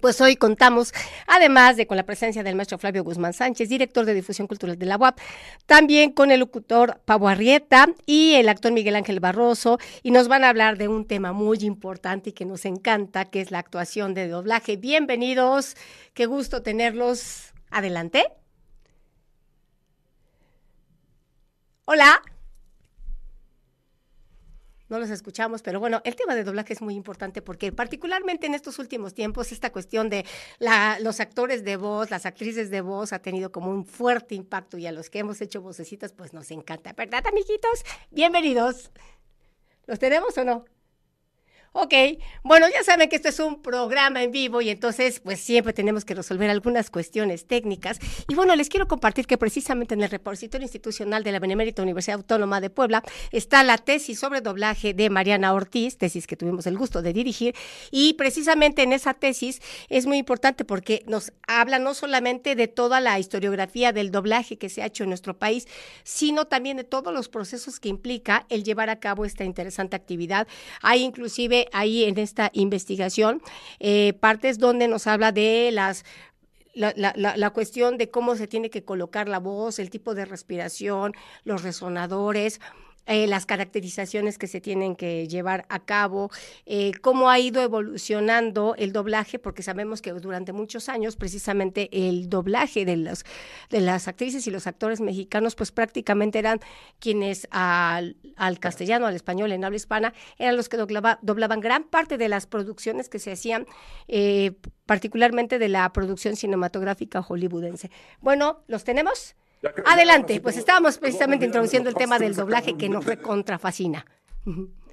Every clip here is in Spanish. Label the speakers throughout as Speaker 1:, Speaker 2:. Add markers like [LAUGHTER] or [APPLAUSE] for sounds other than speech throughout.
Speaker 1: pues hoy contamos, además de con la presencia del maestro Flavio Guzmán Sánchez, director de difusión cultural de la UAP, también con el locutor Pavo Arrieta y el actor Miguel Ángel Barroso, y nos van a hablar de un tema muy importante y que nos encanta, que es la actuación de doblaje. Bienvenidos, qué gusto tenerlos. Adelante. Hola no los escuchamos, pero bueno, el tema de doblaje es muy importante porque particularmente en estos últimos tiempos esta cuestión de los actores de voz, las actrices de voz ha tenido como un fuerte impacto y a los que hemos hecho vocecitas pues nos encanta, ¿verdad amiguitos? Bienvenidos. ¿Los tenemos o no? Ok, bueno, ya saben que esto es un programa en vivo y entonces pues siempre tenemos que resolver algunas cuestiones técnicas. Y bueno, les quiero compartir que precisamente en el repositorio institucional de la Benemérita Universidad Autónoma de Puebla está la tesis sobre doblaje de Mariana Ortiz, tesis que tuvimos el gusto de dirigir. Y precisamente en esa tesis es muy importante porque nos habla no solamente de toda la historiografía del doblaje que se ha hecho en nuestro país, sino también de todos los procesos que implica el llevar a cabo esta interesante actividad. Hay inclusive ahí en esta investigación eh, partes donde nos habla de las la, la, cuestión de cómo se tiene que colocar la voz, el tipo de respiración, los resonadores, eh, las caracterizaciones que se tienen que llevar a cabo, eh, cómo ha ido evolucionando el doblaje, porque sabemos que durante muchos años precisamente el doblaje de, los, de las actrices y los actores mexicanos pues prácticamente eran quienes al, castellano, al español en habla hispana, eran los que doblaban gran parte de las producciones que se hacían. Eh, particularmente de la producción cinematográfica hollywoodense. Bueno, ¿los tenemos? Adelante, pues estábamos precisamente introduciendo el tema del doblaje que nos recontrafascina.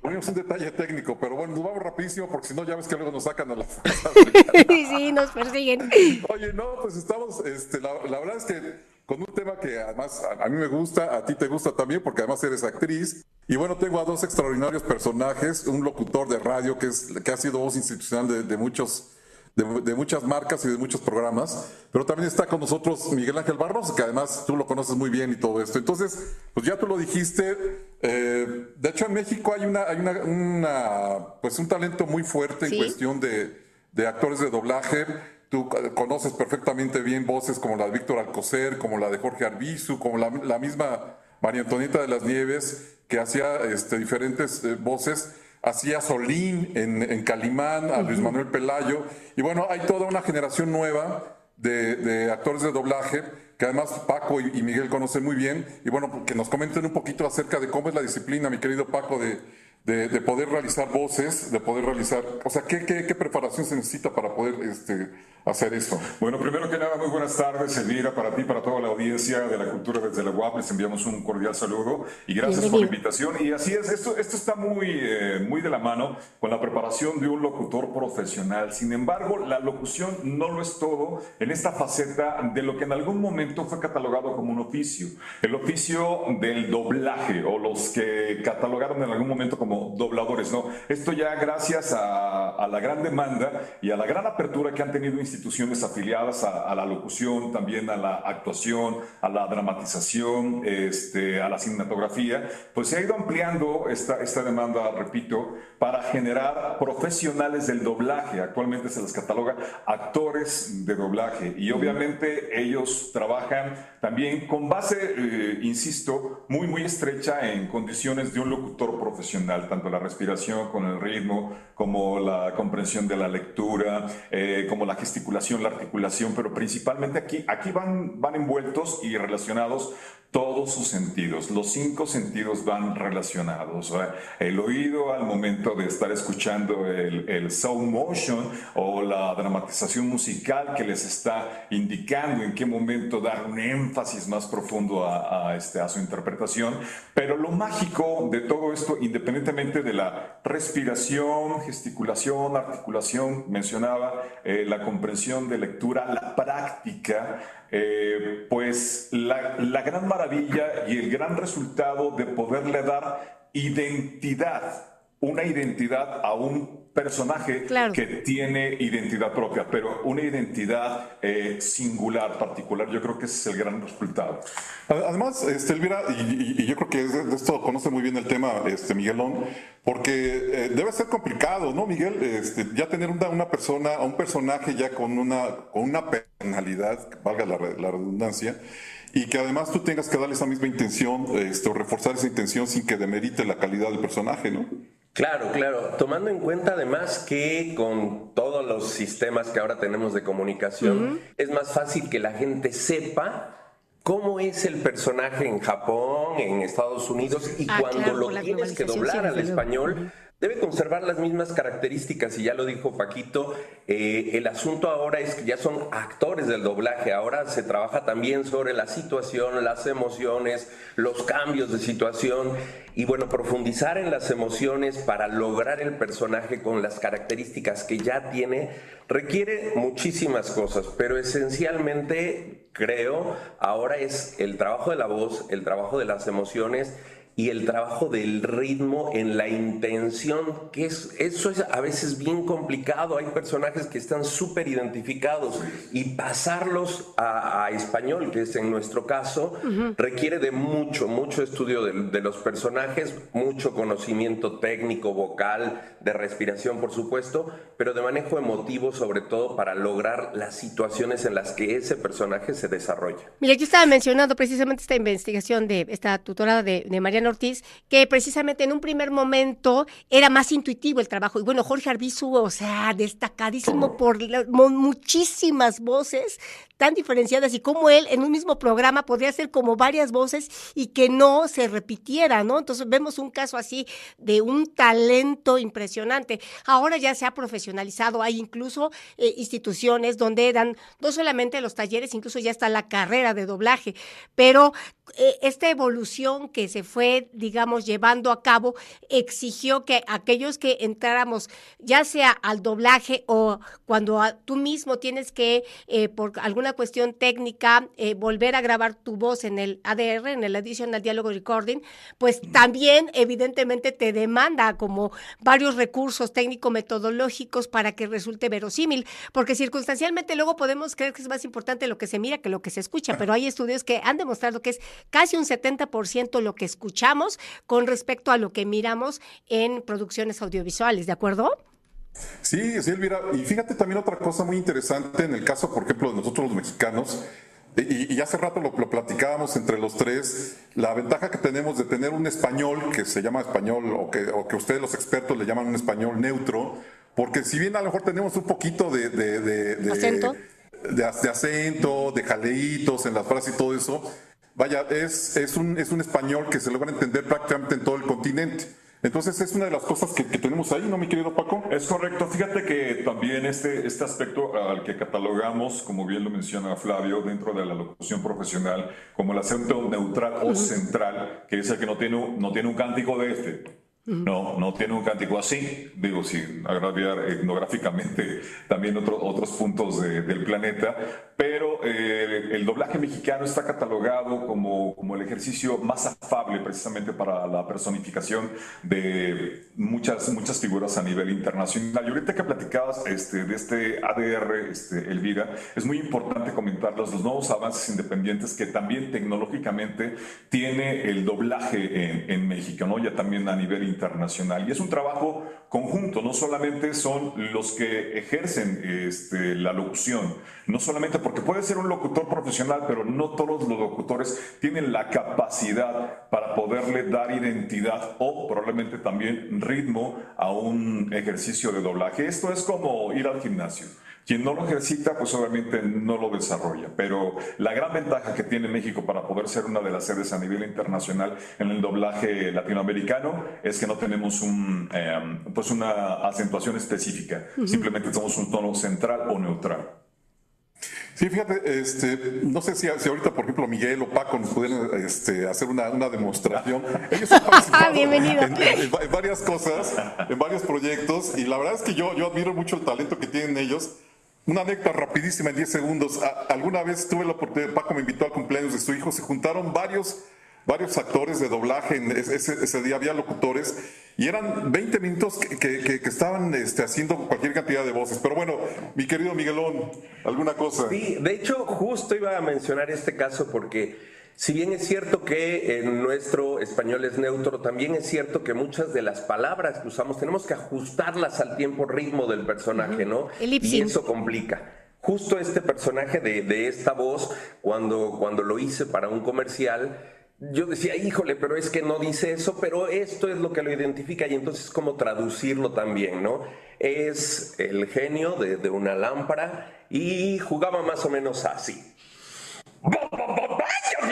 Speaker 2: Ponemos un detalle técnico, pero bueno, nos vamos rapidísimo porque si no ya ves que luego nos sacan a la [LAUGHS]
Speaker 1: sí, nos persiguen.
Speaker 2: Oye, no, pues estamos, este, la, verdad es que con un tema que además a, mí me gusta, a ti te gusta también porque además eres actriz. Y bueno, tengo a dos extraordinarios personajes, un locutor de radio que, es, que ha sido voz institucional de muchos de, muchas marcas y de muchos programas, pero también está con nosotros Miguel Ángel Barros, que además tú lo conoces muy bien y todo esto. Entonces, pues ya tú lo dijiste, eh, de hecho en México hay una, hay una, pues un talento muy fuerte en cuestión de, de actores de doblaje. Tú conoces perfectamente bien voces como la de Víctor Alcocer, como la de Jorge Arbizu, como la, la misma María Antonieta de las Nieves, que hacía este, diferentes eh, voces hacía Solín en, Calimán, a Luis Manuel Pelayo. Y bueno, hay toda una generación nueva de, actores de doblaje que además Paco y, Miguel conocen muy bien. Y bueno, que nos comenten un poquito acerca de cómo es la disciplina, mi querido Paco, de, de, poder realizar voces, de poder realizar, o sea, ¿qué, qué, preparación se necesita para poder este, hacer eso?
Speaker 3: Bueno, primero que nada, muy buenas tardes, Elvira, para ti, para toda la audiencia de la cultura desde la UAP, les enviamos un cordial saludo y gracias por la invitación. Y así es, esto, esto está muy, eh, muy de la mano con la preparación de un locutor profesional. Sin embargo, la locución no lo es todo en esta faceta de lo que en algún momento fue catalogado como un oficio, el oficio del doblaje o los que catalogaron en algún momento como dobladores, ¿no? Esto ya gracias a, la gran demanda y a la gran apertura que han tenido instituciones afiliadas a, la locución, también a la actuación, a la dramatización, este, a la cinematografía, pues se ha ido ampliando esta, esta demanda, repito, para generar profesionales del doblaje. Actualmente se les cataloga actores de doblaje y obviamente ellos trabajan también con base, eh, insisto, muy, muy estrecha en condiciones de un locutor profesional tanto la respiración con el ritmo, como la comprensión de la lectura, eh, como la gesticulación, la articulación, pero principalmente aquí, aquí van, van envueltos y relacionados todos sus sentidos. Los cinco sentidos van relacionados. El oído al momento de estar escuchando el, el, sound motion o la dramatización musical que les está indicando en qué momento dar un énfasis más profundo a, a, este, a su interpretación. Pero lo mágico de todo esto, independientemente de la respiración, gesticulación, articulación, mencionaba eh, la comprensión de lectura, la práctica, eh, pues la, gran maravilla y el gran resultado de poderle dar identidad, una identidad a un personaje que tiene identidad propia, pero una identidad eh, singular, particular. Yo creo que ese es el gran resultado.
Speaker 2: Además, este, Elvira, y, yo creo que de esto conoce muy bien el tema este, Miguelón, porque eh, debe ser complicado, ¿no, Miguel? Este, ya tener una, una persona, un personaje ya con una, con una personalidad, valga la, la, redundancia, y que además tú tengas que darle esa misma intención, este, o reforzar esa intención sin que demerite la calidad del personaje, ¿no?
Speaker 4: Claro, claro. Tomando en cuenta además que con todos los sistemas que ahora tenemos de comunicación, es más fácil que la gente sepa cómo es el personaje en Japón, en Estados Unidos, y ah, cuando lo tienes que doblar al español, debe conservar las mismas características, y ya lo dijo Paquito, eh, el asunto ahora es que ya son actores del doblaje, ahora se trabaja también sobre la situación, las emociones, los cambios de situación, y bueno, profundizar en las emociones para lograr el personaje con las características que ya tiene requiere muchísimas cosas, pero esencialmente creo ahora es el trabajo de la voz, el trabajo de las emociones y el trabajo del ritmo en la intención, que es, eso es a veces bien complicado. Hay personajes que están súper identificados y pasarlos a, español, que es en nuestro caso, requiere de mucho, mucho estudio de, los personajes, mucho conocimiento técnico, vocal, de respiración, por supuesto, pero de manejo emotivo, sobre todo para lograr las situaciones en las que ese personaje se desarrolla.
Speaker 1: Mira, yo estaba mencionando precisamente esta investigación de esta tutora de, de Mariana Ortiz, que precisamente en un primer momento era más intuitivo el trabajo. Y bueno, Jorge Arbizu, o sea, destacadísimo por muchísimas voces tan diferenciadas y como él en un mismo programa podría ser como varias voces y que no se repitiera, ¿no? Entonces vemos un caso así de un talento impresionante. Ahora ya se ha profesionalizado, hay incluso eh, instituciones donde dan no solamente los talleres, incluso ya está la carrera de doblaje, pero eh, esta evolución que se fue, digamos, llevando a cabo exigió que aquellos que entráramos, ya sea al doblaje o cuando tú mismo tienes que, eh, por alguna cuestión técnica, eh, volver a grabar tu voz en el ADR, en el Additional Dialogue Recording, pues también evidentemente te demanda como varios recursos técnico-metodológicos para que resulte verosímil, porque circunstancialmente luego podemos creer que es más importante lo que se mira que lo que se escucha, pero hay estudios que han demostrado que es casi un 70% lo que escuchamos con respecto a lo que miramos en producciones audiovisuales, ¿de acuerdo?
Speaker 2: Sí, sí, Elvira. Y fíjate también otra cosa muy interesante en el caso, por ejemplo, de nosotros los mexicanos. Y, hace rato lo, platicábamos entre los tres, la ventaja que tenemos de tener un español que se llama español o que, o que ustedes los expertos le llaman un español neutro, porque si bien a lo mejor tenemos un poquito de, de,
Speaker 1: acento,
Speaker 2: de, acento, de jaleitos en las frases y todo eso, vaya, es, es, un, es un español que se logra entender prácticamente en todo el continente. Entonces es una de las cosas que, tenemos ahí, ¿no, mi querido Paco?
Speaker 3: Es correcto. Fíjate que también este, este aspecto al que catalogamos, como bien lo menciona Flavio, dentro de la locución profesional, como el acento neutral o central, que es el que no tiene, no tiene un cántico de este no, no tiene un cántico así, digo, sin agraviar etnográficamente también otros puntos del planeta, pero eh, el doblaje mexicano está catalogado como, como el ejercicio más afable precisamente para la personificación de muchas, muchas figuras a nivel internacional. Y ahorita que platicabas este, de este ADR, este, Elvira, es muy importante comentarlos los nuevos avances independientes que también tecnológicamente tiene el doblaje en, en México, ¿no? ya también a nivel internacional internacional. Y es un trabajo conjunto, no solamente son los que ejercen este, la locución, no solamente porque puede ser un locutor profesional, pero no todos los locutores tienen la capacidad para poderle dar identidad o probablemente también ritmo a un ejercicio de doblaje. Esto es como ir al gimnasio. Quien no lo ejercita, pues obviamente no lo desarrolla. Pero la gran ventaja que tiene México para poder ser una de las sedes a nivel internacional en el doblaje latinoamericano es que no tenemos un, em, pues una acentuación específica. Simplemente somos un tono central o neutral.
Speaker 2: Sí, fíjate, este, no sé si, ahorita, por ejemplo, Miguel o Paco nos pudieran este, hacer una, demostración. Ellos han [LAUGHS] participado en, varias cosas, en varios proyectos, y la verdad es que yo, yo admiro mucho el talento que tienen ellos. Una anécdota rapidísima en 10 segundos. alguna vez tuve la oportunidad, Paco me invitó al cumpleaños de su hijo, se juntaron varios, varios actores de doblaje, en ese, día había locutores, y eran 20 minutos que, estaban este, haciendo cualquier cantidad de voces. Pero bueno, mi querido Miguelón, ¿alguna cosa?
Speaker 4: Sí, de hecho, justo iba a mencionar este caso porque Si bien es cierto que en nuestro español es neutro, también es cierto que muchas de las palabras que usamos tenemos que ajustarlas al tiempo ritmo del personaje, ¿no? y eso complica. Justo este personaje de, de, esta voz, cuando, cuando lo hice para un comercial, yo decía, híjole, pero es que no dice eso, pero esto es lo que lo identifica y entonces cómo traducirlo también, ¿no? Es el genio de, de una lámpara y jugaba más o menos así.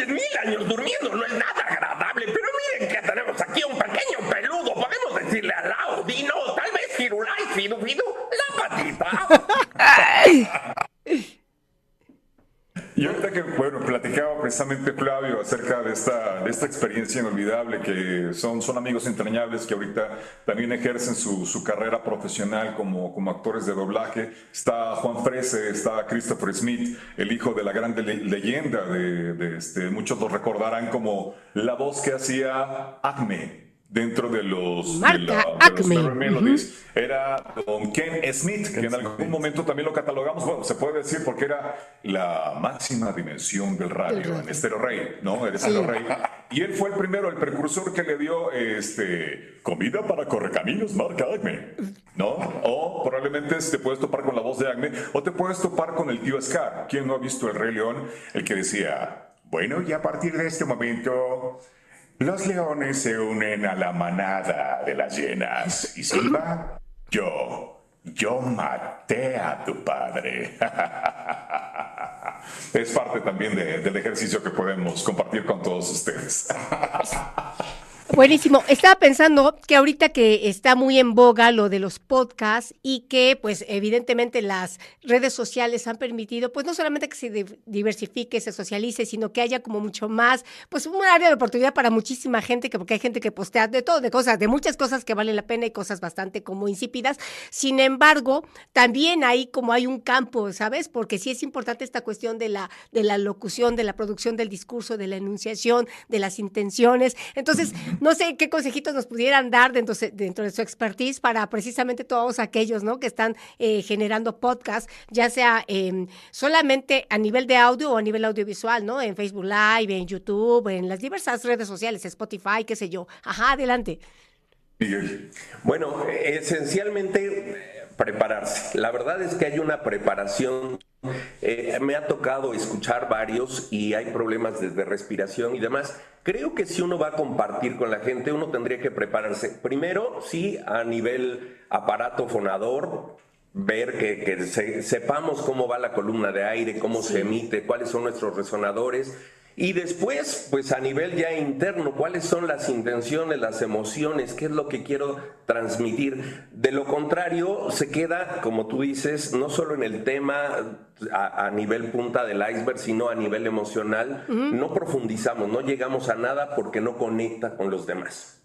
Speaker 4: Mil años durmiendo no es nada agradable, pero miren que tenemos aquí un pequeño peludo. Podemos decirle al Audino, tal vez Firulai, Fidu, Fidu, la patita. [LAUGHS]
Speaker 3: Y ahorita que, bueno, platicaba precisamente Flavio acerca de esta, de esta experiencia inolvidable, que son, son amigos entrañables que ahorita también ejercen su, su carrera profesional como, como actores de doblaje. Está Juan Frese, está Christopher Smith, el hijo de la gran leyenda de, de este, muchos lo recordarán como la voz que hacía Acme dentro de los,
Speaker 1: Marca
Speaker 3: Melodies era don Ken Smith, que en algún momento también lo catalogamos, bueno, se puede decir porque era la máxima dimensión del radio en Estero Rey, ¿no? El Estero Rey. Y él fue el primero, el precursor que le dio este, comida para correcaminos marca Acme, ¿no? O probablemente te puedes topar con la voz de Acme, o te puedes topar con el tío Scar. ¿Quién no ha visto el Rey León? El que decía, bueno, y a partir de este momento los leones se unen a la manada de las llenas. Y Silva, yo, yo maté a tu padre. [LAUGHS] es parte también del ejercicio que podemos compartir con todos ustedes. [LAUGHS]
Speaker 1: Buenísimo. Estaba pensando que ahorita que está muy en boga lo de los podcasts y que pues evidentemente las redes sociales han permitido pues no solamente que se diversifique, se socialice, sino que haya como mucho más pues un área de oportunidad para muchísima gente, que porque hay gente que postea de todo, de cosas, de muchas cosas que valen la pena y cosas bastante como insípidas. Sin embargo, también hay como hay un campo, ¿sabes? Porque sí es importante esta cuestión de la de la locución, de la producción del discurso, de la enunciación, de las intenciones. Entonces, no sé qué consejitos nos pudieran dar dentro, dentro de su expertise para precisamente todos aquellos ¿no? que están eh, generando podcast, ya sea em, solamente a nivel de audio o a nivel audiovisual, ¿no? En Facebook Live, en YouTube, en las diversas redes sociales, Spotify, qué sé yo. Ajá, adelante.
Speaker 4: Bueno, esencialmente prepararse. La verdad es que hay una preparación eh, me ha tocado escuchar varios y hay problemas desde respiración y demás. Creo que si uno va a compartir con la gente, uno tendría que prepararse. Primero, sí, a nivel aparato fonador, ver que, sepamos cómo va la columna de aire, cómo se emite, cuáles son nuestros resonadores y después, pues a nivel ya interno, cuáles son las intenciones, las emociones, qué es lo que quiero transmitir. De lo contrario, se queda, como tú dices, no solo en el tema a, nivel punta del iceberg, sino a nivel emocional. No profundizamos, no llegamos a nada porque no conecta con los demás.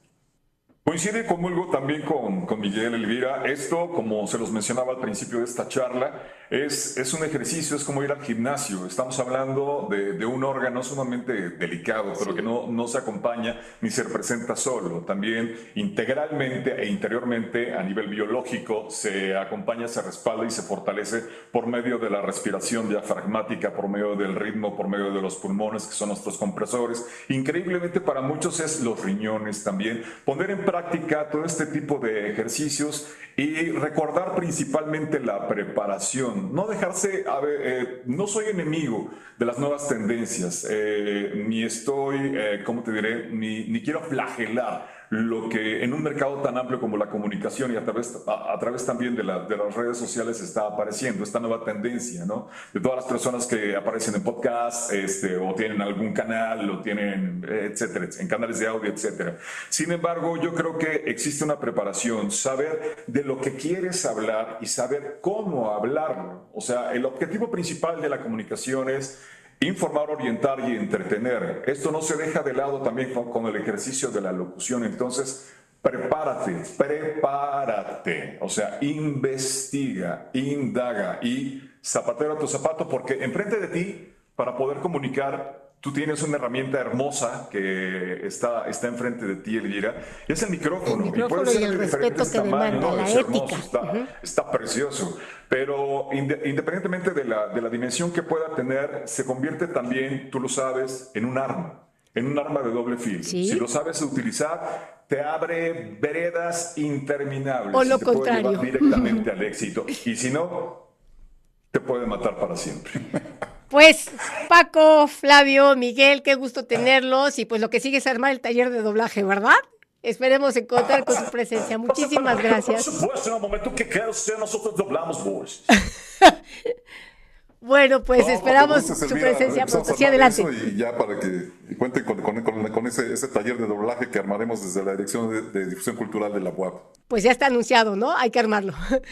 Speaker 3: Coincide conmigo también con, con Miguel Elvira. Esto, como se los mencionaba al principio de esta charla, es, es un ejercicio, es como ir al gimnasio. Estamos hablando de, de un órgano sumamente delicado, pero que no, no se acompaña ni se representa solo. También integralmente e interiormente a nivel biológico se acompaña, se respalda y se fortalece por medio de la respiración diafragmática, por medio del ritmo, por medio de los pulmones, que son nuestros compresores. Increíblemente para muchos es los riñones también. Poner en práctica todo este tipo de ejercicios y recordar principalmente la preparación. No dejarse, a ver, eh, no soy enemigo de las nuevas tendencias, eh, ni estoy, eh, ¿cómo te diré? Ni, ni quiero flagelar lo que en un mercado tan amplio como la comunicación y a través, a, través también de, la, de, las redes sociales está apareciendo esta nueva tendencia, ¿no? De todas las personas que aparecen en podcast, este, o tienen algún canal, o tienen, etcétera, en canales de audio, etcétera. Sin embargo, yo creo que existe una preparación, saber de lo que quieres hablar y saber cómo hablarlo. O sea, el objetivo principal de la comunicación es Informar, orientar y entretener. Esto no se deja de lado también con, el ejercicio de la locución. Entonces, prepárate, prepárate. O sea, investiga, indaga y zapatero a tu zapato porque enfrente de ti, para poder comunicar, tú tienes una herramienta hermosa que está, está enfrente de ti, Elvira, y es el micrófono.
Speaker 1: El micrófono y, el respeto que demanda, la ética.
Speaker 3: está, precioso. Pero independientemente de la, de la dimensión que pueda tener, se convierte también, tú lo sabes, en un arma en un arma de doble filo. Si lo sabes utilizar, te abre veredas interminables.
Speaker 1: O lo contrario.
Speaker 3: directamente [LAUGHS] al éxito. Y si no, te puede matar para siempre.
Speaker 1: Pues Paco, Flavio, Miguel, qué gusto tenerlos y pues lo que sigue es armar el taller de doblaje, ¿verdad? Esperemos encontrar con su presencia. Muchísimas gracias.
Speaker 3: Por supuesto, en el momento que quieras, nosotros doblamos voz. [LAUGHS]
Speaker 1: Bueno, pues esperamos su presencia pronto. Sí, adelante.
Speaker 2: Y ya para que cuenten con, ese, taller de doblaje que armaremos desde la Dirección de, Difusión Cultural de la UAP.
Speaker 1: Pues ya está anunciado, ¿no? Hay que armarlo. [LAUGHS]